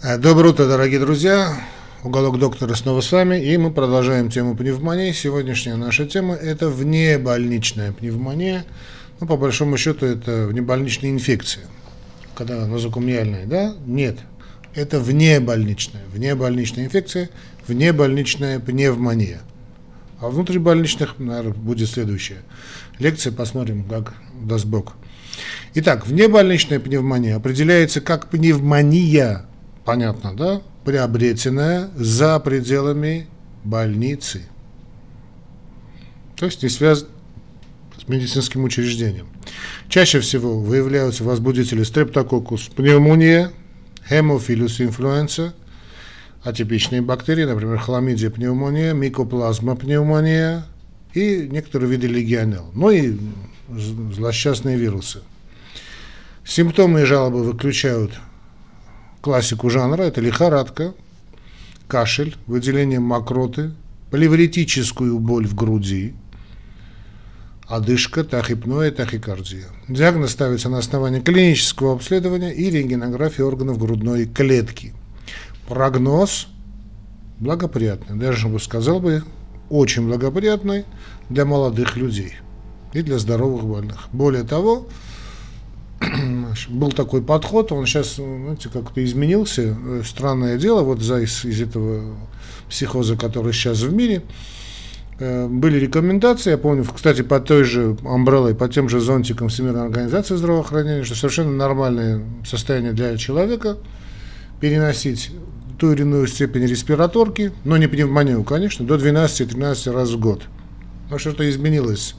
Э, доброе утро, дорогие друзья. Уголок доктора снова с вами, и мы продолжаем тему пневмонии. Сегодняшняя наша тема – это внебольничная пневмония. Ну, по большому счету, это внебольничная инфекция. Когда нозокумиальная, да? Нет. Это внебольничная. Внебольничная инфекция, внебольничная пневмония. А внутрибольничных, наверное, будет следующая лекция. Посмотрим, как даст Бог. Итак, внебольничная пневмония определяется как пневмония понятно, да, приобретенная за пределами больницы. То есть не связано с медицинским учреждением. Чаще всего выявляются возбудители стрептококус пневмония, хемофилус инфлюенса, атипичные бактерии, например, хламидия пневмония, микоплазма пневмония и некоторые виды легионелл, ну и злосчастные вирусы. Симптомы и жалобы выключают классику жанра, это лихорадка, кашель, выделение мокроты, плевритическую боль в груди, одышка, тахипноя, тахикардия. Диагноз ставится на основании клинического обследования и рентгенографии органов грудной клетки. Прогноз благоприятный, даже бы сказал бы, очень благоприятный для молодых людей и для здоровых больных. Более того, был такой подход, он сейчас, знаете, как-то изменился. Странное дело, вот за из, из этого психоза, который сейчас в мире, э, были рекомендации, я помню, кстати, по той же амбреллой, по тем же зонтикам Всемирной организации здравоохранения, что совершенно нормальное состояние для человека переносить ту или иную степень респираторки, но не пневмонию, конечно, до 12-13 раз в год. Но что-то изменилось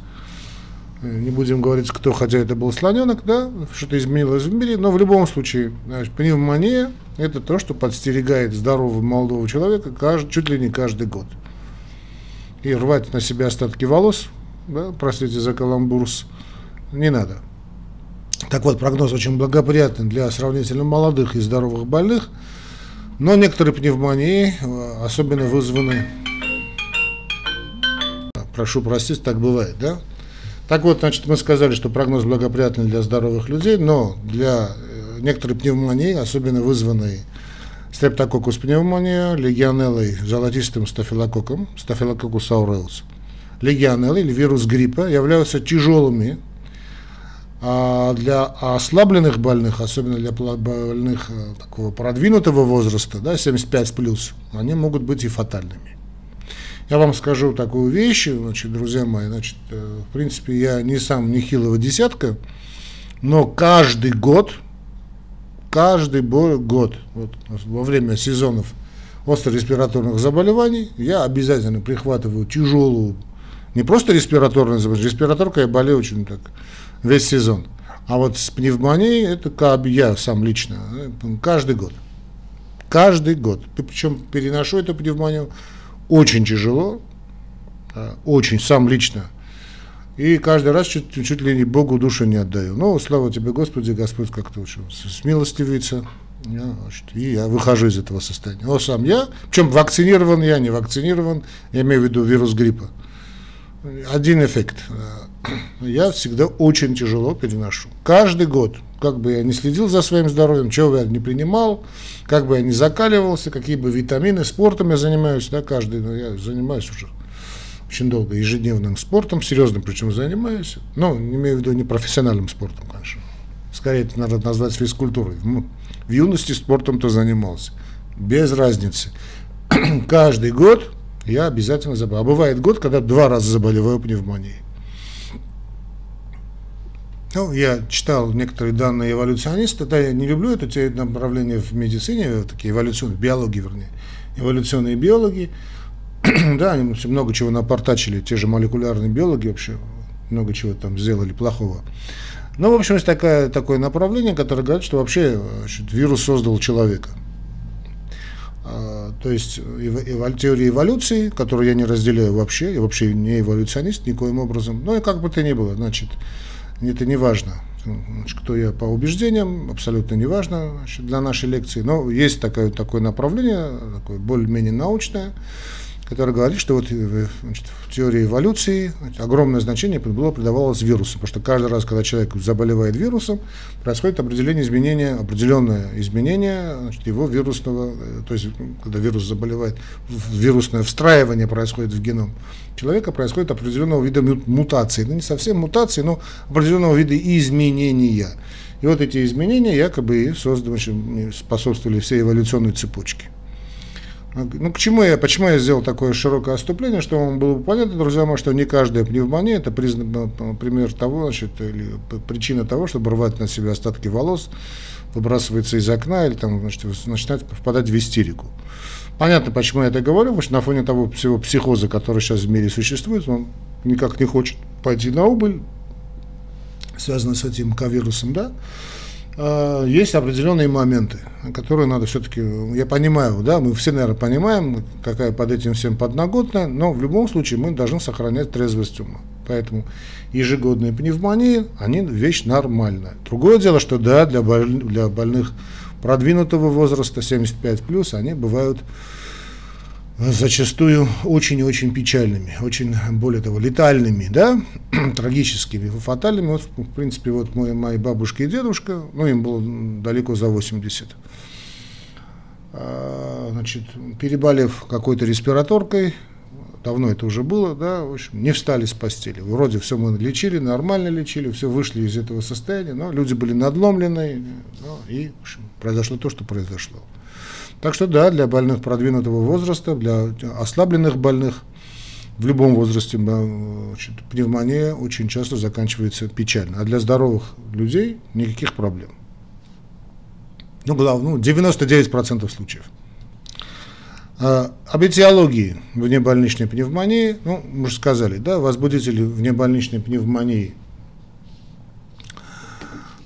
не будем говорить, кто, хотя это был слоненок, да, что-то изменилось в мире, но в любом случае, значит, пневмония – это то, что подстерегает здорового молодого человека каждый, чуть ли не каждый год. И рвать на себя остатки волос, да, простите за каламбурс, не надо. Так вот, прогноз очень благоприятный для сравнительно молодых и здоровых больных, но некоторые пневмонии э, особенно вызваны, прошу простить, так бывает, да, так вот, значит, мы сказали, что прогноз благоприятный для здоровых людей, но для э, некоторой пневмонии, особенно вызванной стрептококус пневмония, легионеллой, золотистым стафилококком, стафилококус ауреус, легионеллы или вирус гриппа являются тяжелыми, а для ослабленных больных, особенно для больных э, такого продвинутого возраста, да, 75 плюс, они могут быть и фатальными. Я вам скажу такую вещь, значит, друзья мои, значит, э, в принципе, я не сам нехилого десятка, но каждый год, каждый год, вот, во время сезонов остро-респираторных заболеваний, я обязательно прихватываю тяжелую, не просто респираторную заболевание, респираторка я болею очень так весь сезон, а вот с пневмонией, это как я сам лично, э, каждый год. Каждый год. Причем переношу эту пневмонию очень тяжело, очень, сам лично. И каждый раз чуть, чуть ли не Богу душу не отдаю. Но слава тебе, Господи, Господь как-то очень смилостивится. Я, значит, и я выхожу из этого состояния. Но сам я, причем вакцинирован я, не вакцинирован, я имею в виду вирус гриппа. Один эффект. Я всегда очень тяжело переношу. Каждый год, как бы я не следил за своим здоровьем, чего я не принимал, как бы я не закаливался, какие бы витамины, спортом я занимаюсь, да, каждый, но я занимаюсь уже очень долго ежедневным спортом, серьезным причем занимаюсь, но не имею в виду не профессиональным спортом, конечно. Скорее это надо назвать физкультурой. Ну, в юности спортом-то занимался. Без разницы. Каждый год я обязательно заболеваю. А бывает год, когда два раза заболеваю пневмонией. Ну, я читал некоторые данные эволюциониста, да, я не люблю это те направления в медицине, такие эволюционные, биологии, вернее, эволюционные биологи, да, они много чего напортачили, те же молекулярные биологи вообще много чего там сделали плохого. Ну, в общем, есть такое, такое направление, которое говорит, что вообще значит, вирус создал человека. А, то есть эв, теория эволюции, которую я не разделяю вообще, я вообще не эволюционист никоим образом, ну и как бы то ни было, значит, это не важно, кто я по убеждениям, абсолютно не важно значит, для нашей лекции, но есть такое, такое направление, такое более-менее научное, который говорит, что вот э, значит, в теории эволюции огромное значение было придавалось вирусу, потому что каждый раз, когда человек заболевает вирусом, происходит определенное изменение, определенное изменение значит, его вирусного, э, то есть когда вирус заболевает, вирусное встраивание происходит в геном человека, происходит определенного вида мутации, ну не совсем мутации, но определенного вида изменения. И вот эти изменения якобы и создали, способствовали всей эволюционной цепочке. Ну, к чему я, почему я сделал такое широкое отступление, что вам было понятно, друзья мои, что не каждая пневмония это признак, ну, пример того, значит, или причина того, чтобы рвать на себя остатки волос, выбрасывается из окна или там, значит, начинает впадать в истерику. Понятно, почему я это говорю, потому что на фоне того всего психоза, который сейчас в мире существует, он никак не хочет пойти на убыль, связанный с этим ковирусом, да, есть определенные моменты, которые надо все-таки, я понимаю, да, мы все, наверное, понимаем, какая под этим всем подноготная, но в любом случае мы должны сохранять трезвость ума. Поэтому ежегодные пневмонии, они вещь нормальная. Другое дело, что да, для, боль, для больных продвинутого возраста, 75+, плюс, они бывают зачастую очень-очень печальными, очень, более того, летальными, да, трагическими, фатальными. Вот, в принципе, вот мой, мои бабушка и дедушка, ну, им было далеко за 80. А, значит, переболев какой-то респираторкой, давно это уже было, да, в общем, не встали с постели. Вроде все мы лечили, нормально лечили, все вышли из этого состояния, но люди были надломлены, ну, и, в общем, произошло то, что произошло. Так что да, для больных продвинутого возраста, для ослабленных больных в любом возрасте значит, пневмония очень часто заканчивается печально. А для здоровых людей никаких проблем. Ну, главное, ну, 99% случаев. А, об этиологии внебольничной пневмонии, ну, мы уже сказали, да, возбудители внебольничной пневмонии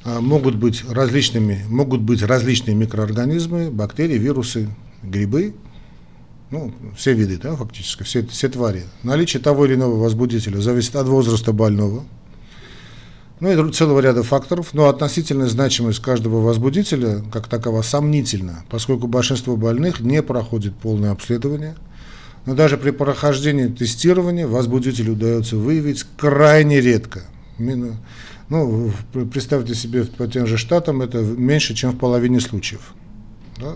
могут быть различными, могут быть различные микроорганизмы, бактерии, вирусы, грибы, ну, все виды, да, фактически, все, все твари. Наличие того или иного возбудителя зависит от возраста больного, ну и целого ряда факторов, но относительная значимость каждого возбудителя, как такова, сомнительна, поскольку большинство больных не проходит полное обследование, но даже при прохождении тестирования возбудителю удается выявить крайне редко. Ну, представьте себе, по тем же штатам это меньше, чем в половине случаев. Да?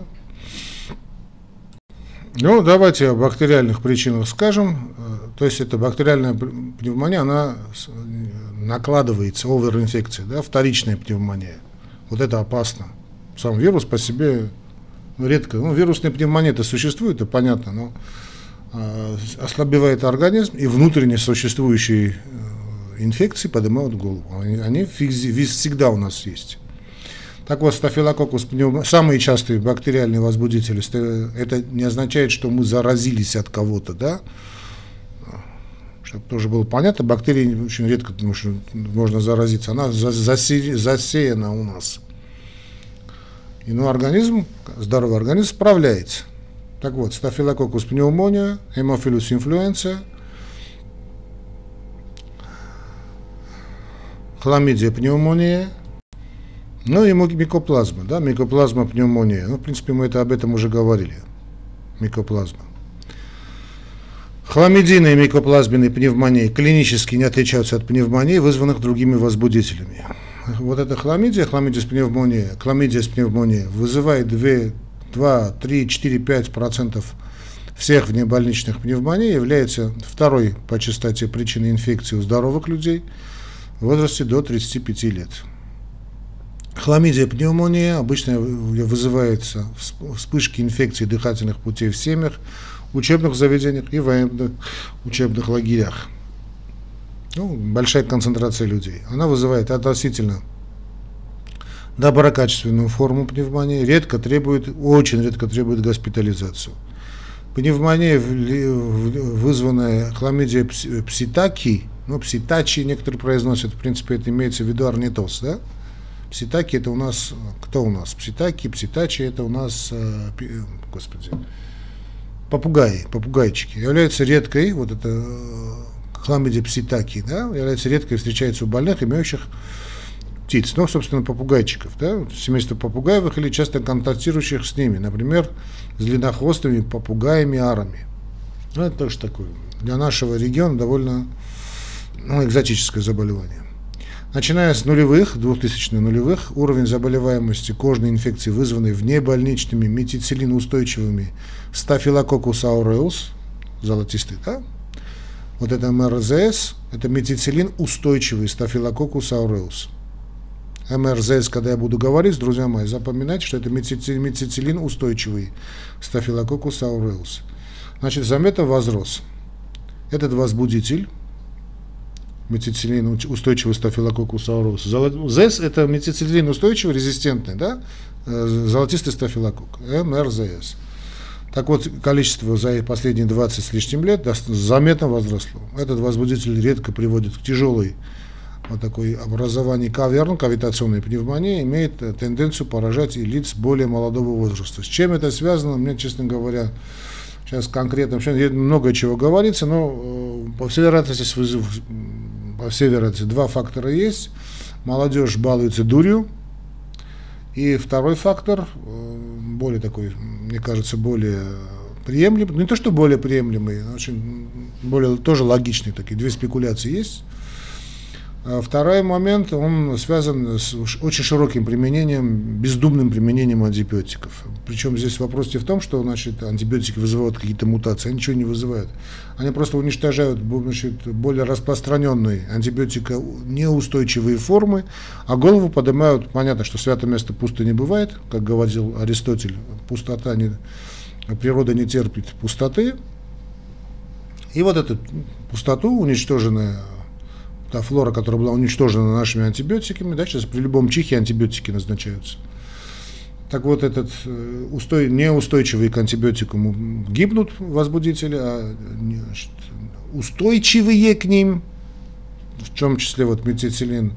Ну, давайте о бактериальных причинах скажем. То есть это бактериальная пневмония, она накладывается, оверинфекция, да, вторичная пневмония. Вот это опасно. Сам вирус по себе редко, ну, вирусная пневмония это существует, это понятно, но э, ослабевает организм, и внутренне существующие инфекции поднимают голову. Они, они всегда у нас есть. Так вот, стафилококус самые частые бактериальные возбудители, это не означает, что мы заразились от кого-то, да? Чтобы тоже было понятно, бактерии очень редко потому что можно заразиться, она засе... засеяна у нас. И ну, организм, здоровый организм справляется. Так вот, стафилококус пневмония, хемофилус инфлюенция – хламидия пневмония, ну и микоплазма, да, микоплазма пневмония. Ну, в принципе, мы это об этом уже говорили. Микоплазма. Хламидийные микоплазменные пневмонии клинически не отличаются от пневмонии, вызванных другими возбудителями. Вот эта хламидия, хламидия с пневмония, хламидия с пневмония вызывает 2, 2 3, 4, 5 процентов всех внебольничных пневмоний, является второй по частоте причиной инфекции у здоровых людей – в возрасте до 35 лет. Хламидия пневмония обычно вызывается вспышки инфекций дыхательных путей в семьях, учебных заведениях и военных учебных лагерях. Ну, большая концентрация людей. Она вызывает относительно доброкачественную форму пневмонии, редко требует, очень редко требует госпитализацию. Пневмония, вызванная хламидией пситаки, ну, пситачи некоторые произносят, в принципе, это имеется в виду орнитоз, да? Пситаки это у нас, кто у нас? Пситаки, пситачи это у нас, э, господи, попугаи, попугайчики. Являются редкой, вот это э, хламидия пситаки, да, является редкой, встречается у больных, имеющих птиц, ну, собственно, попугайчиков, да, семейство попугаевых или часто контактирующих с ними, например, с длиннохвостыми попугаями арами. Ну, это тоже такое для нашего региона довольно ну, экзотическое заболевание. Начиная с нулевых, 2000 нулевых, уровень заболеваемости кожной инфекции, вызванной внебольничными метицилиноустойчивыми стафилококус ауреус, золотистый, да? Вот это МРЗС, это метицилин устойчивый стафилококус ауреус. МРЗС, когда я буду говорить, друзья мои, запоминайте, что это метицилин устойчивый стафилококус ауреус. Значит, заметно возрос. Этот возбудитель, метицилин устойчивый стафилококус аурус. ЗЭС это метицилин устойчивый, резистентный, да? Э, золотистый стафилококк, МРЗС. Так вот, количество за последние 20 с лишним лет заметно возросло. Этот возбудитель редко приводит к тяжелой вот такой образованию каверн, кавитационной пневмонии, имеет э, тенденцию поражать и лиц более молодого возраста. С чем это связано, мне, честно говоря, сейчас конкретно, вообще много чего говорится, но э, по всей вероятности, по всей вероятности два фактора есть. Молодежь балуется дурью. И второй фактор, э, более такой, мне кажется, более приемлемый, ну не то, что более приемлемый, очень более тоже логичный, такие две спекуляции есть. А второй момент, он связан с очень широким применением, бездумным применением антибиотиков. Причем здесь вопрос не в том, что значит, антибиотики вызывают какие-то мутации, они ничего не вызывают. Они просто уничтожают значит, более распространенные антибиотика неустойчивые формы, а голову поднимают, понятно, что святое место пусто не бывает, как говорил Аристотель, пустота не, природа не терпит пустоты. И вот эту пустоту, уничтоженная та флора, которая была уничтожена нашими антибиотиками, да, сейчас при любом чихе антибиотики назначаются. Так вот, этот э, устой, неустойчивый к антибиотикам гибнут возбудители, а значит, устойчивые к ним, в том числе вот метицилин,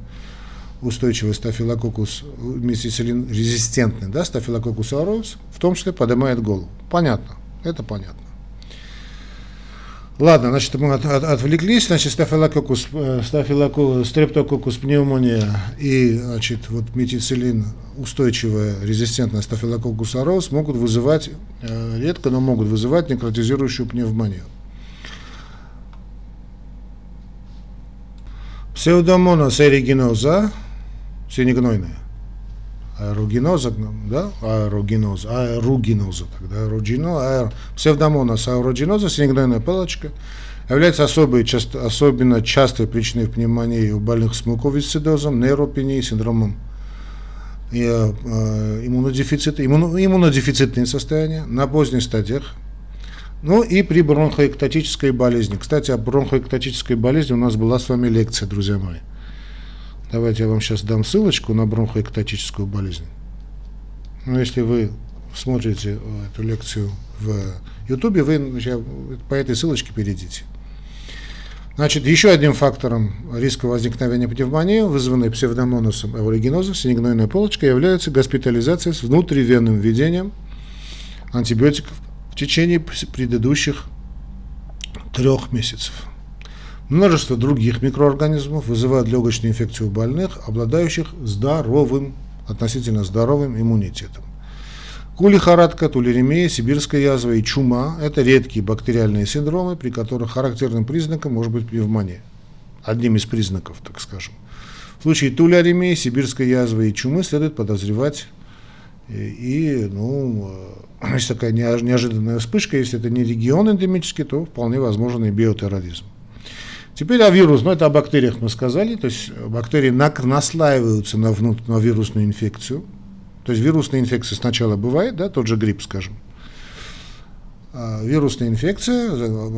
устойчивый стафилококус, метицилин резистентный, да, стафилококус ауреус, в том числе поднимает голову. Понятно, это понятно. Ладно, значит, мы от, от, отвлеклись, значит, стафилококус, э, стафилококус, стрептококус пневмония и, значит, вот метицилин, устойчивая, резистентная стафилококус ароус могут вызывать, э, редко, но могут вызывать некротизирующую пневмонию. Псевдомонос эригиноза, синегнойная, аэрогеноза, да, аэрогеноза, аэругеноза, тогда аэрогено, аэр, псевдомонос аэрогеноза, синегнойная палочка, является особой, часто, особенно частой причиной пневмонии у больных с муковисцидозом, нейропенией, синдромом и, э, иммунодефицита, иммуно, иммунодефицитные состояния на поздних стадиях, ну и при бронхоэктатической болезни. Кстати, о бронхоэктатической болезни у нас была с вами лекция, друзья мои. Давайте я вам сейчас дам ссылочку на бронхоэктатическую болезнь. Но если вы смотрите э, эту лекцию в Ютубе, вы по этой ссылочке перейдите. Значит, еще одним фактором риска возникновения пневмонии, вызванной псевдомонусом эврогеноза, синегнойной полочкой, является госпитализация с внутривенным введением антибиотиков в течение предыдущих трех месяцев. Множество других микроорганизмов вызывают легочную инфекцию у больных, обладающих здоровым, относительно здоровым иммунитетом. Кулихорадка, тулеремия, сибирская язва и чума – это редкие бактериальные синдромы, при которых характерным признаком может быть пневмония. Одним из признаков, так скажем. В случае туляремии, сибирской язвы и чумы следует подозревать и, ну, э, если такая неожиданная вспышка, если это не регион эндемический, то вполне возможен и биотерроризм. Теперь о вирус, ну это о бактериях мы сказали, то есть бактерии наслаиваются на, внут, на вирусную инфекцию. То есть вирусная инфекция сначала бывает, да, тот же грипп, скажем. А вирусная инфекция,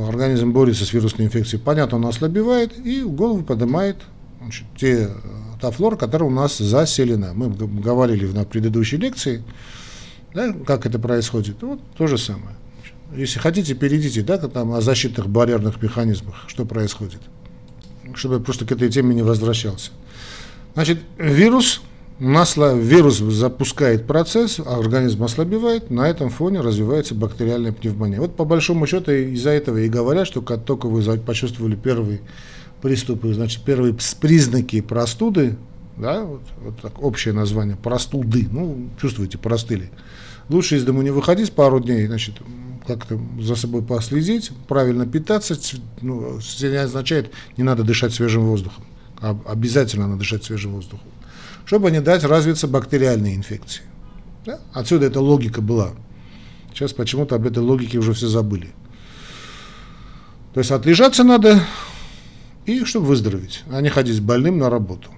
организм борется с вирусной инфекцией, понятно, он ослабевает и голову поднимает значит, те, та флора, которая у нас заселена. Мы говорили на предыдущей лекции, да, как это происходит. Вот то же самое. Если хотите, перейдите, да, там о защитных барьерных механизмах, что происходит, чтобы я просто к этой теме не возвращался. Значит, вирус, насло, вирус запускает процесс, а организм ослабевает, на этом фоне развивается бактериальная пневмония. Вот по большому счету из-за этого и говорят, что как только вы почувствовали первые приступы, значит, первые признаки простуды, да, вот, вот так общее название, простуды, ну, чувствуете, простыли. Лучше из дому не выходить пару дней, значит, как-то за собой последить, правильно питаться, ну, не означает, не надо дышать свежим воздухом, а обязательно надо дышать свежим воздухом, чтобы не дать развиться бактериальной инфекции. Да? Отсюда эта логика была. Сейчас почему-то об этой логике уже все забыли. То есть отлежаться надо, и чтобы выздороветь, а не ходить больным на работу.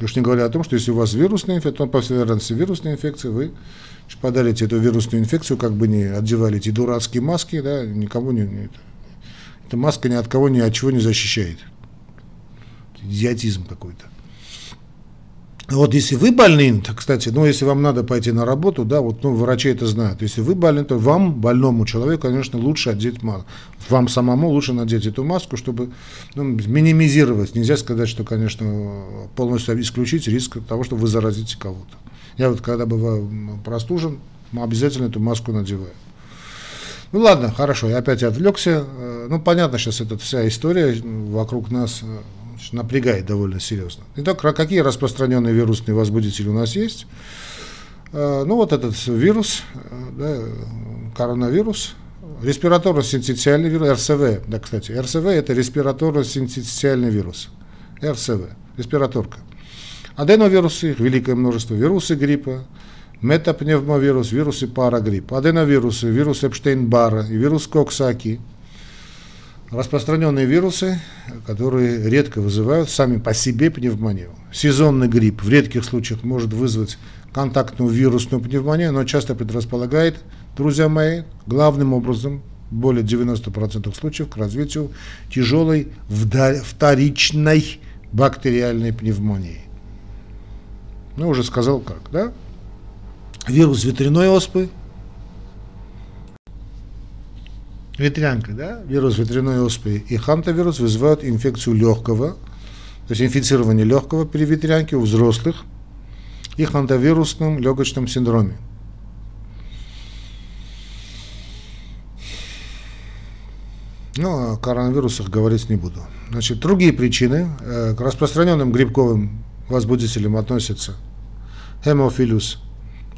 Уж не говоря о том, что если у вас вирусная инфекция, то по вероятности вирусная инфекция, вы подарите эту вирусную инфекцию, как бы не одевали эти дурацкие маски, да, никому не, не эта маска ни от кого ни от чего не защищает. Идиотизм какой-то. Вот если вы больны, то, кстати, ну, если вам надо пойти на работу, да, вот, ну, врачи это знают. Если вы больны, то вам, больному человеку, конечно, лучше одеть маску. Вам самому лучше надеть эту маску, чтобы ну, минимизировать. Нельзя сказать, что, конечно, полностью исключить риск того, что вы заразите кого-то. Я вот, когда бываю простужен, обязательно эту маску надеваю. Ну ладно, хорошо, я опять отвлекся. Э, ну, понятно, сейчас эта вся история вокруг нас э, напрягает довольно серьезно. Итак, какие распространенные вирусные возбудители у нас есть? Э, ну, вот этот вирус, э, да, коронавирус, респираторно-синтетиальный вирус, РСВ, да, кстати, РСВ это респираторно-синтетиальный вирус, РСВ, респираторка. Аденовирусы, великое множество, вирусы гриппа, метапневмовирус, вирусы парагриппа, аденовирусы, вирус Эпштейн-Бара вирус Коксаки – распространенные вирусы, которые редко вызывают сами по себе пневмонию. Сезонный грипп в редких случаях может вызвать контактную вирусную пневмонию, но часто предрасполагает, друзья мои, главным образом, более 90% случаев, к развитию тяжелой вторичной бактериальной пневмонии. Ну, уже сказал как, да? Вирус ветряной оспы ветрянка, да, вирус ветряной оспы и хантавирус вызывают инфекцию легкого, то есть инфицирование легкого при ветрянке у взрослых и хантавирусном легочном синдроме. Ну, о коронавирусах говорить не буду. Значит, другие причины э, к распространенным грибковым возбудителям относятся хемофилус,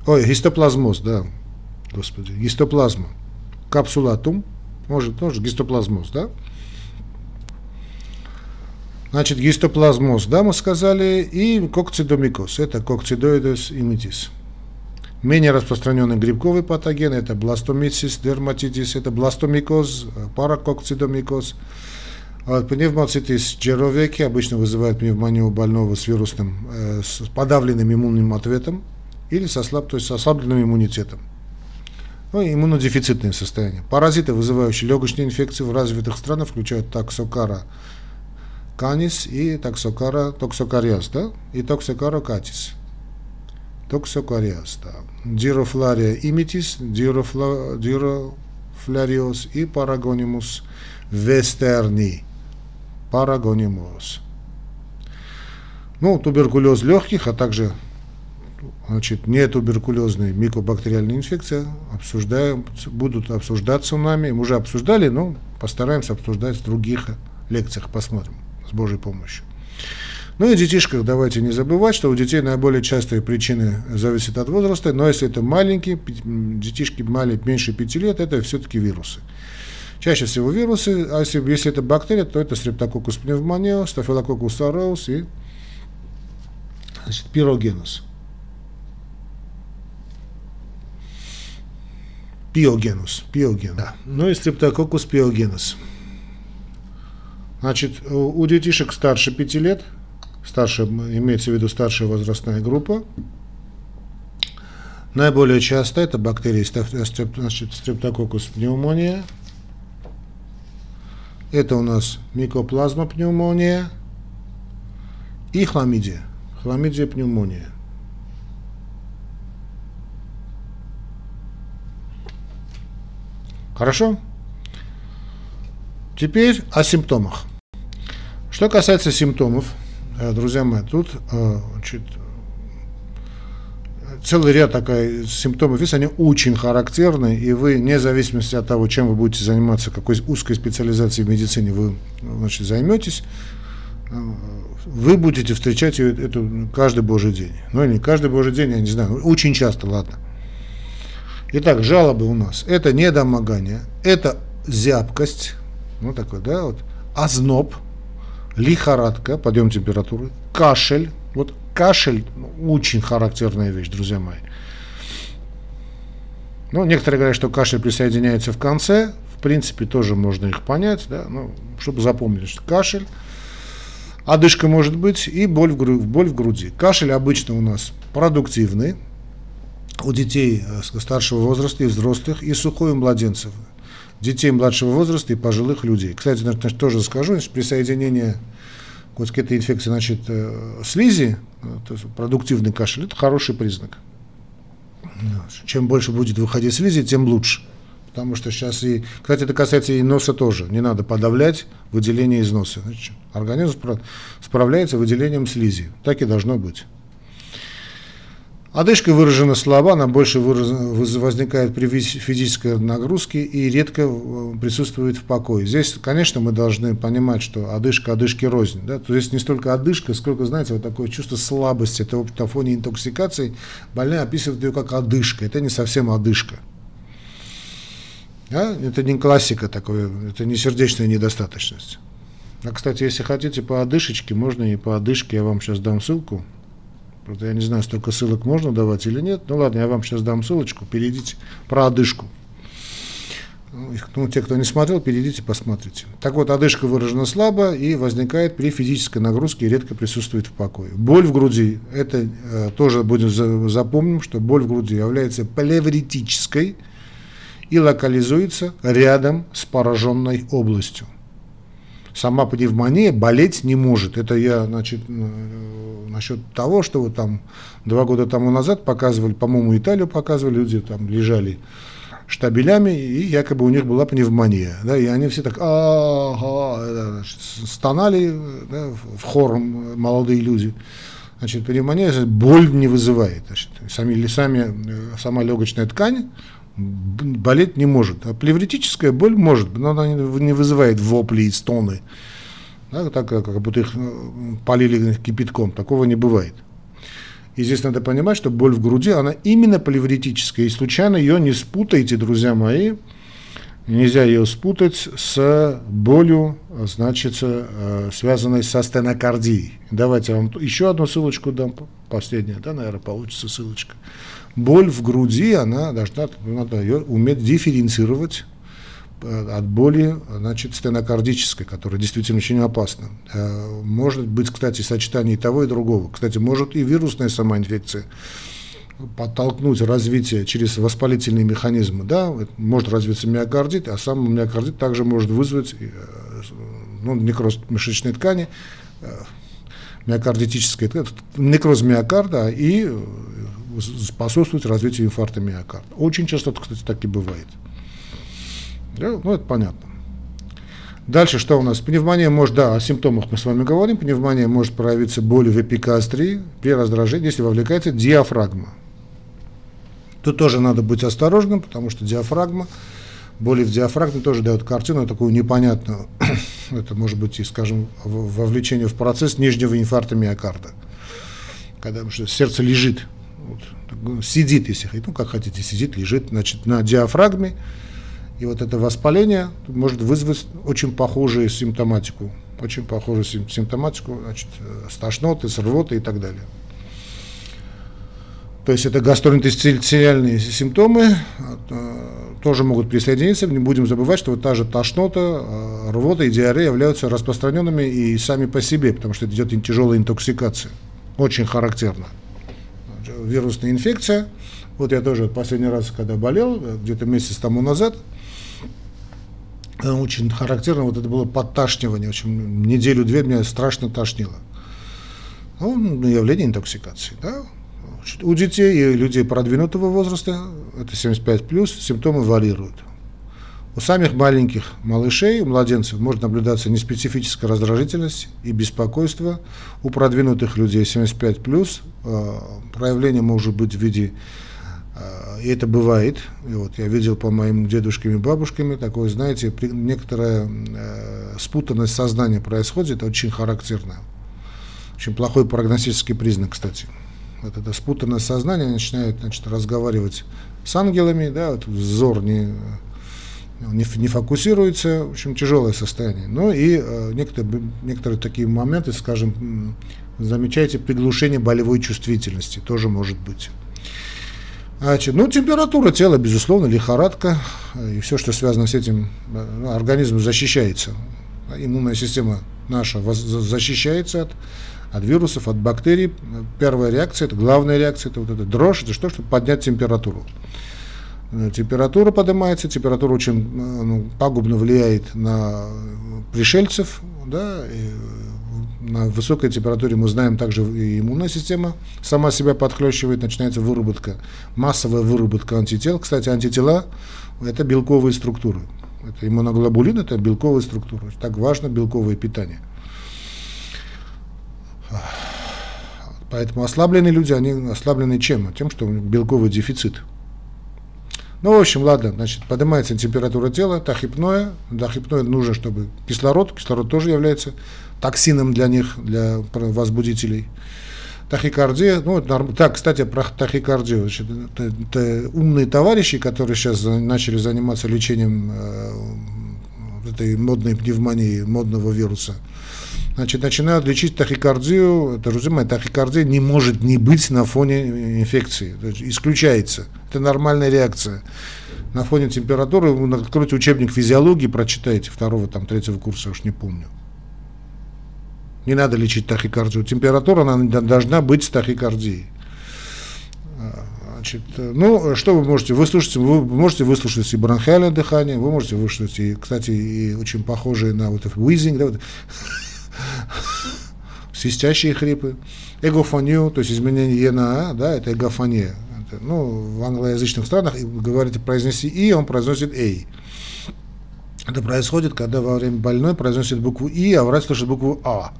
ой, гистоплазмоз, да, господи, гистоплазма, капсулатум, может тоже гистоплазмоз, да? Значит, гистоплазмоз, да, мы сказали, и кокцидомикоз, это кокцидоидес имитис. Менее распространенный грибковый патоген – это бластомицис, дерматитис, это бластомикоз, паракокцидомикоз. А вот пневмоцитис джеровеки обычно вызывает пневмонию больного с вирусным, э, с подавленным иммунным ответом или со, слаб, то есть с ослабленным иммунитетом ну, иммунодефицитное состояние. Паразиты, вызывающие легочные инфекции в развитых странах, включают таксокара канис и таксокара токсокариаз, да, и токсокара катис. Токсокариаз, да. Дирофлария имитис, дирофла, дирофлариоз и парагонимус вестерни. Парагонимус. Ну, туберкулез легких, а также значит, не туберкулезная микобактериальная инфекция, обсуждаем, будут обсуждаться нами, мы уже обсуждали, но постараемся обсуждать в других лекциях, посмотрим, с Божьей помощью. Ну и детишках давайте не забывать, что у детей наиболее частые причины зависят от возраста, но если это маленькие, детишки маленькие, меньше 5 лет, это все-таки вирусы. Чаще всего вирусы, а если, если это бактерия, то это стрептококус пневмонио, стафилококус ауреус и значит, пирогенус. Пиогенус. Пиоген. Да. Ну и стрептококус пиогенус. Значит, у детишек старше 5 лет, старше, имеется в виду старшая возрастная группа, наиболее часто это бактерии значит, стрептококус пневмония, это у нас микоплазма пневмония и хламидия, хламидия пневмония. Хорошо? Теперь о симптомах. Что касается симптомов, э, друзья мои, тут э, значит, целый ряд такая симптомов есть, они очень характерны, и вы, вне зависимости от того, чем вы будете заниматься, какой узкой специализацией в медицине вы значит, займетесь, э, вы будете встречать эту каждый божий день. Ну, или не каждый божий день, я не знаю, очень часто, ладно. Итак, жалобы у нас. Это недомогание, это зябкость, ну такой, да, вот, озноб, лихорадка, подъем температуры, кашель. Вот кашель очень характерная вещь, друзья мои. Ну, некоторые говорят, что кашель присоединяется в конце. В принципе, тоже можно их понять, да, ну, чтобы запомнить, что кашель, одышка может быть и боль в, гру- боль в груди. Кашель обычно у нас продуктивный, у детей э, старшего возраста и взрослых, и сухой у младенцев детей младшего возраста и пожилых людей. Кстати, значит, тоже скажу, если присоединение вот к этой инфекции значит, э, слизи, э, то есть продуктивный кашель, это хороший признак. Чем больше будет выходить слизи, тем лучше. Потому что сейчас и, кстати, это касается и носа тоже. Не надо подавлять выделение из носа. Значит, организм справляется выделением слизи. Так и должно быть. Одышка выражена слабо, она больше возникает при физической нагрузке и редко э, присутствует в покое. Здесь, конечно, мы должны понимать, что одышка одышки рознь. Да? То есть не столько одышка, сколько, знаете, вот такое чувство слабости. Это на фоне интоксикации больные описывают ее как одышка. Это не совсем одышка. Да? Это не классика такое, это не сердечная недостаточность. А, кстати, если хотите по одышечке, можно и по одышке, я вам сейчас дам ссылку. Правда, я не знаю, столько ссылок можно давать или нет. Ну ладно, я вам сейчас дам ссылочку, перейдите про одышку. Ну, те, кто не смотрел, перейдите, посмотрите. Так вот, одышка выражена слабо и возникает при физической нагрузке и редко присутствует в покое. Боль в груди, это э, тоже будем за, запомним, что боль в груди является плевритической и локализуется рядом с пораженной областью сама пневмония болеть не может. Это я, значит, э, насчет того, что вот там два года тому назад показывали, по-моему, Италию показывали, люди там лежали штабелями, и якобы у них была пневмония. Да, и они все так ага, стонали да, в хор молодые люди. Значит, пневмония боль не вызывает. Значит, сами, сами, э, сама легочная ткань болеть не может. А плевритическая боль может, но она не вызывает вопли и стоны. Да, так как будто их э, полили кипятком. Такого не бывает. И здесь надо понимать, что боль в груди, она именно плевритическая. И случайно ее не спутайте, друзья мои. Нельзя ее спутать с болью, значит, э, связанной со стенокардией. Давайте я вам еще одну ссылочку дам, последняя, да, наверное, получится ссылочка боль в груди, она должна надо ее уметь дифференцировать э, от боли, значит, стенокардической, которая действительно очень опасна. Э, может быть, кстати, сочетание и того, и другого. Кстати, может и вирусная сама инфекция подтолкнуть развитие через воспалительные механизмы, да, может развиться миокардит, а сам миокардит также может вызвать э, ну, некроз мышечной ткани, миокардитической некроз миокарда и способствовать развитию инфаркта миокарда. Очень часто кстати, так и бывает. Да? Ну, это понятно. Дальше что у нас? Пневмония может, да, о симптомах мы с вами говорим. Пневмония может проявиться болью в эпикастрии при раздражении, если вовлекается диафрагма. Тут тоже надо быть осторожным, потому что диафрагма, боли в диафрагме тоже дают картину такую непонятную. Это может быть и, скажем, вовлечение в процесс нижнего инфаркта миокарда. Когда сердце лежит вот, сидит, если хотите, ну как хотите, сидит, лежит, значит, на диафрагме, и вот это воспаление может вызвать очень похожую симптоматику, очень похожую симптоматику, значит, с тошнотой, с и так далее. То есть это гастроинтестинальные симптомы э, тоже могут присоединиться. Не будем забывать, что вот та же тошнота, э, рвота и диарея являются распространенными и сами по себе, потому что идет тяжелая интоксикация. Очень характерно вирусная инфекция. Вот я тоже последний раз, когда болел, где-то месяц тому назад, э, очень характерно, вот это было подташнивание, очень неделю-две меня страшно тошнило. Ну, явление интоксикации, да. У детей и людей продвинутого возраста, это 75 плюс, симптомы варьируют. У самих маленьких малышей, у младенцев может наблюдаться неспецифическая раздражительность и беспокойство. У продвинутых людей 75 плюс э, проявление может быть в виде, э, и это бывает, и вот я видел по моим дедушкам и бабушкам, такое, знаете, некоторая э, спутанность сознания происходит, очень характерно. Очень плохой прогностический признак, кстати. Вот это спутанное сознание начинает значит, разговаривать с ангелами, да, вот взор не, не, не фокусируется, в общем, тяжелое состояние. Ну и э, некоторые, некоторые такие моменты, скажем, замечаете приглушение болевой чувствительности, тоже может быть. Значит, ну, температура тела, безусловно, лихорадка, и все, что связано с этим, ну, организм защищается. Иммунная система наша защищается от, от вирусов, от бактерий. Первая реакция, это главная реакция, это вот эта дрожь, это что, чтобы поднять температуру. Э, температура поднимается, температура очень э, ну, пагубно влияет на пришельцев, да, и на высокой температуре мы знаем также и иммунная система сама себя подхлещивает, начинается выработка, массовая выработка антител. Кстати, антитела – это белковые структуры. Это иммуноглобулин – это белковые структуры. Так важно белковое питание. Поэтому ослабленные люди, они ослаблены чем? Тем, что белковый дефицит. Ну, в общем, ладно, значит, поднимается температура тела, тахипноя. Тахипноя нужно, чтобы кислород, кислород тоже является токсином для них, для возбудителей. Тахикардия, ну, так, кстати, про тахикардию. Значит, это, это умные товарищи, которые сейчас начали заниматься лечением э, этой модной пневмонии, модного вируса. Значит, начинают лечить тахикардию. Друзья мои, тахикардия не может не быть на фоне инфекции. Исключается. Это нормальная реакция. На фоне температуры, вы откройте учебник физиологии, прочитайте второго, там, третьего курса, уж не помню. Не надо лечить тахикардию. Температура она должна быть с тахикардией. А, значит, ну, что вы можете выслушать? Вы можете выслушать и бронхиальное дыхание, вы можете выслушать, и, кстати, и очень похожие на вот wheezing, да, вот, свистящие хрипы, эгофонию, то есть изменение Е на А, да, это эгофония. Это, ну, в англоязычных странах говорите произнеси И, он произносит Эй. Это происходит, когда во время больной произносит букву И, а врач слышит букву А.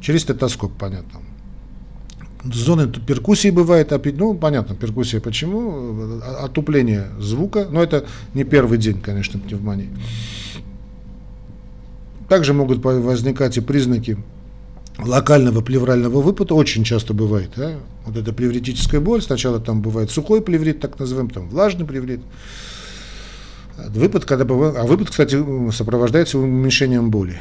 Через стетоскоп, понятно. Зоны перкуссии бывает, ну, понятно, перкуссия почему, отупление звука, но это не первый день, конечно, пневмонии. Также могут возникать и признаки локального плеврального выпада, очень часто бывает, да? вот эта плевритическая боль, сначала там бывает сухой плеврит, так называемый, там влажный плеврит, выпад, когда бывает, а выпад, кстати, сопровождается уменьшением боли.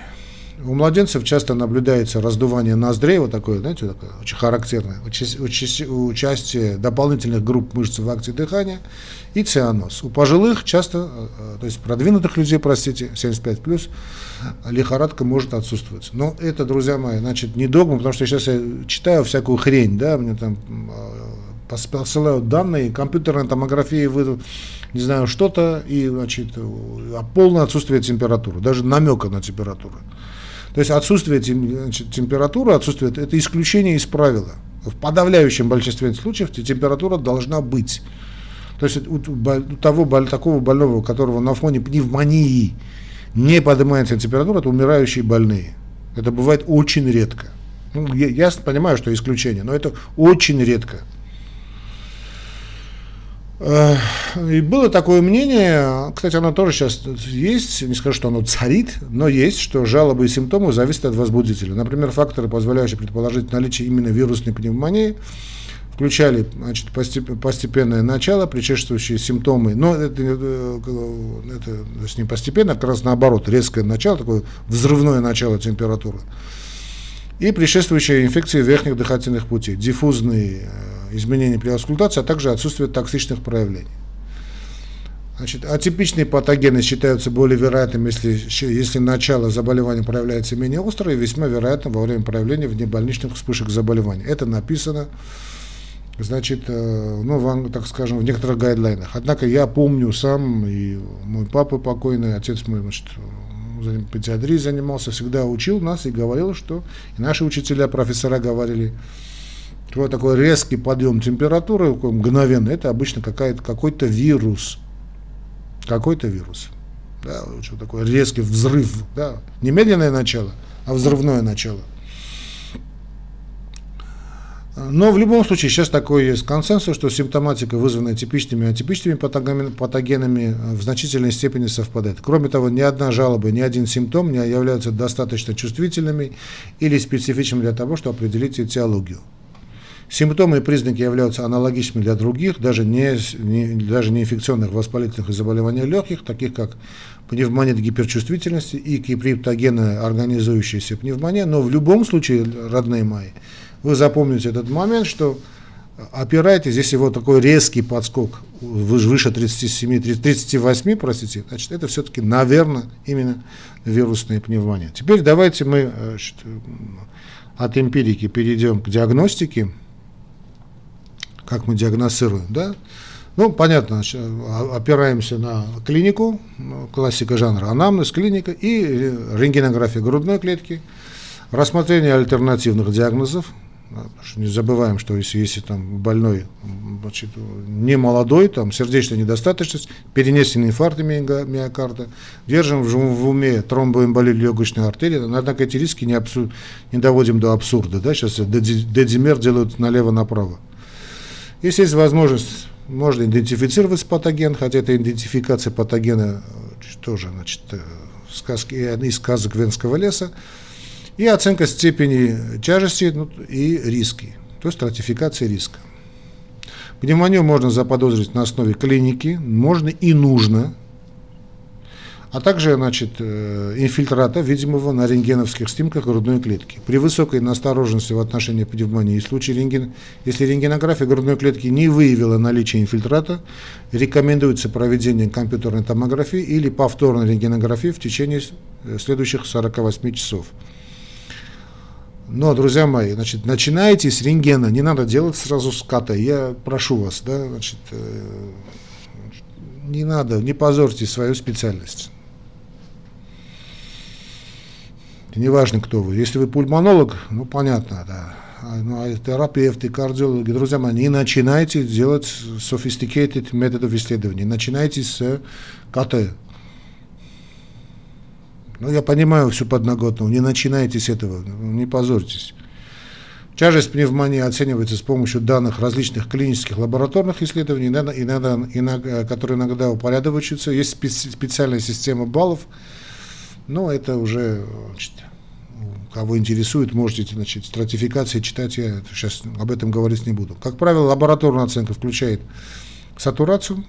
У младенцев часто наблюдается раздувание ноздрей, вот такое, знаете, такое, очень характерное, участие дополнительных групп мышц в акте дыхания и цианоз. У пожилых часто, э, то есть продвинутых людей, простите, 75 плюс, лихорадка может отсутствовать. Но это, друзья мои, значит, не догма, потому что сейчас я читаю всякую хрень, да, мне там э, посылают данные, компьютерная томография выйдут, не знаю, что-то, и, значит, а полное отсутствие температуры, даже намека на температуру. То есть отсутствие температуры, отсутствие это исключение из правила. В подавляющем большинстве случаев температура должна быть. То есть у того такого больного, у которого на фоне пневмонии не поднимается температура, это умирающие больные. Это бывает очень редко. Ну, я, я понимаю, что исключение, но это очень редко. И было такое мнение, кстати, оно тоже сейчас есть, не скажу, что оно царит, но есть, что жалобы и симптомы зависят от возбудителя. Например, факторы, позволяющие предположить наличие именно вирусной пневмонии, включали значит, постепенное начало, предшествующие симптомы, но это, это, это не постепенно, а как раз наоборот, резкое начало, такое взрывное начало температуры, и предшествующие инфекции верхних дыхательных путей, диффузные изменения при аускультации, а также отсутствие токсичных проявлений. Значит, атипичные патогены считаются более вероятными, если, если начало заболевания проявляется менее остро и весьма вероятно во время проявления внебольничных вспышек заболевания. Это написано, значит, э, ну, в, так скажем, в некоторых гайдлайнах. Однако я помню сам, и мой папа покойный, отец мой, значит, педиатрией занимался, всегда учил нас и говорил, что и наши учителя, профессора говорили, вот такой резкий подъем температуры, мгновенный, это обычно какой-то вирус. Какой-то вирус. Да, что такое резкий взрыв. Да. Не медленное начало, а взрывное начало. Но в любом случае сейчас такой есть консенсус, что симптоматика, вызванная типичными и атипичными патогенами, в значительной степени совпадает. Кроме того, ни одна жалоба, ни один симптом не являются достаточно чувствительными или специфичными для того, чтобы определить этиологию. Симптомы и признаки являются аналогичными для других, даже не, не, даже не инфекционных воспалительных заболеваний легких, таких как пневмония гиперчувствительности и киприптогенная организующаяся пневмония. Но в любом случае, родные мои, вы запомните этот момент, что опирайтесь, если вот такой резкий подскок выше 37, 38, простите, значит, это все-таки, наверное, именно вирусная пневмония. Теперь давайте мы значит, от эмпирики перейдем к диагностике как мы диагностируем, да? Ну, понятно, опираемся на клинику, классика жанра, анамнез, клиника и рентгенография грудной клетки, рассмотрение альтернативных диагнозов, не забываем, что если, если там больной значит, не молодой, там сердечная недостаточность, перенесенный инфаркт миокарда, держим в, уме тромбоэмболию легочной артерии, однако эти риски не, абсур, не доводим до абсурда. Да? Сейчас дедимер делают налево-направо. Если есть возможность, можно идентифицировать патоген, хотя эта идентификация патогена э, тоже значит, э, сказки, из сказок Венского леса, и оценка степени тяжести ну, и риски, то есть стратификация риска. Пневмонию можно заподозрить на основе клиники, можно и нужно а также значит, э, инфильтрата, видимого на рентгеновских снимках грудной клетки. При высокой настороженности в отношении пневмонии, в случае рентген, если рентгенография грудной клетки не выявила наличие инфильтрата, рекомендуется проведение компьютерной томографии или повторной рентгенографии в течение э, следующих 48 часов. Но, друзья мои, значит, начинайте с рентгена, не надо делать сразу с КАТа. Я прошу вас, да, значит, э, не надо, не позорьте свою специальность. Неважно, кто вы. Если вы пульмонолог, ну, понятно, да. А, ну, а терапевты, кардиологи, друзья мои, не начинайте делать sophisticated методов исследований. Начинайте с КТ. Ну, я понимаю всю подноготную. Не начинайте с этого, не позорьтесь. Тяжесть пневмонии оценивается с помощью данных различных клинических лабораторных исследований, иногда, иногда, иногда, которые иногда упорядочиваются. Есть специальная система баллов, но это уже, значит, кого интересует, можете значит, стратификации читать, я сейчас об этом говорить не буду. Как правило, лабораторная оценка включает сатурацию,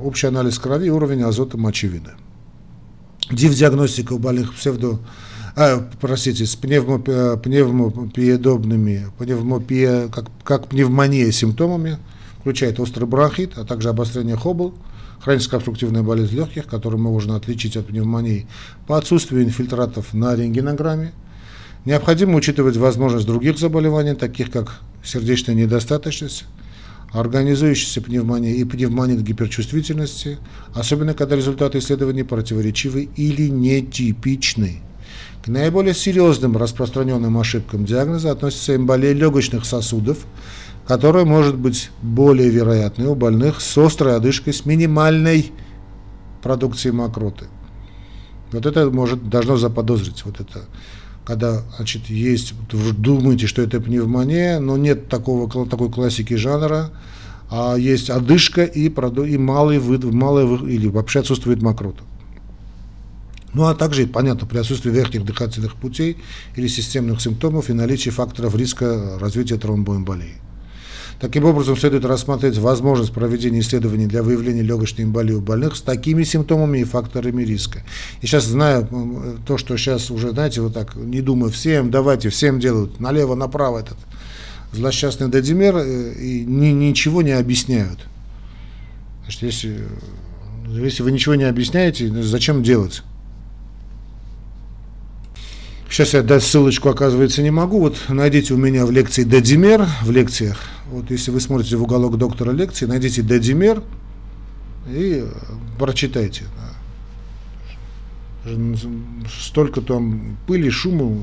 общий анализ крови уровень азота мочевины. Див-диагностика у больных псевдо, а, простите, с пневмо, пневмопиедобными, пневмопия, как, как пневмония симптомами, включает острый бронхит, а также обострение хоббл, хроническая обструктивная болезнь легких, которую можно отличить от пневмонии по отсутствию инфильтратов на рентгенограмме. Необходимо учитывать возможность других заболеваний, таких как сердечная недостаточность, организующаяся пневмония и пневмония гиперчувствительности, особенно когда результаты исследований противоречивы или нетипичны. К наиболее серьезным распространенным ошибкам диагноза относятся эмболия легочных сосудов, которая может быть более вероятной у больных с острой одышкой с минимальной продукцией мокроты. Вот это может, должно заподозрить, вот это, когда, значит, есть, вы думаете, что это пневмония, но нет такого, такой классики жанра, а есть одышка и, и малый, вид, малый или вообще отсутствует мокрота. Ну а также, понятно, при отсутствии верхних дыхательных путей или системных симптомов и наличии факторов риска развития тромбоэмболии. Таким образом, следует рассмотреть возможность проведения исследований для выявления легочной эмболии у больных с такими симптомами и факторами риска. И сейчас знаю то, что сейчас уже, знаете, вот так, не думаю, всем, давайте, всем делают налево, направо этот злосчастный дедимер э, и ни, ничего не объясняют. Значит, если, если вы ничего не объясняете, зачем делать? Сейчас я дать ссылочку, оказывается, не могу. Вот найдите у меня в лекции Дедимер, в лекциях. Вот если вы смотрите в уголок доктора лекции, найдите Дедимер и прочитайте. Столько там пыли, шума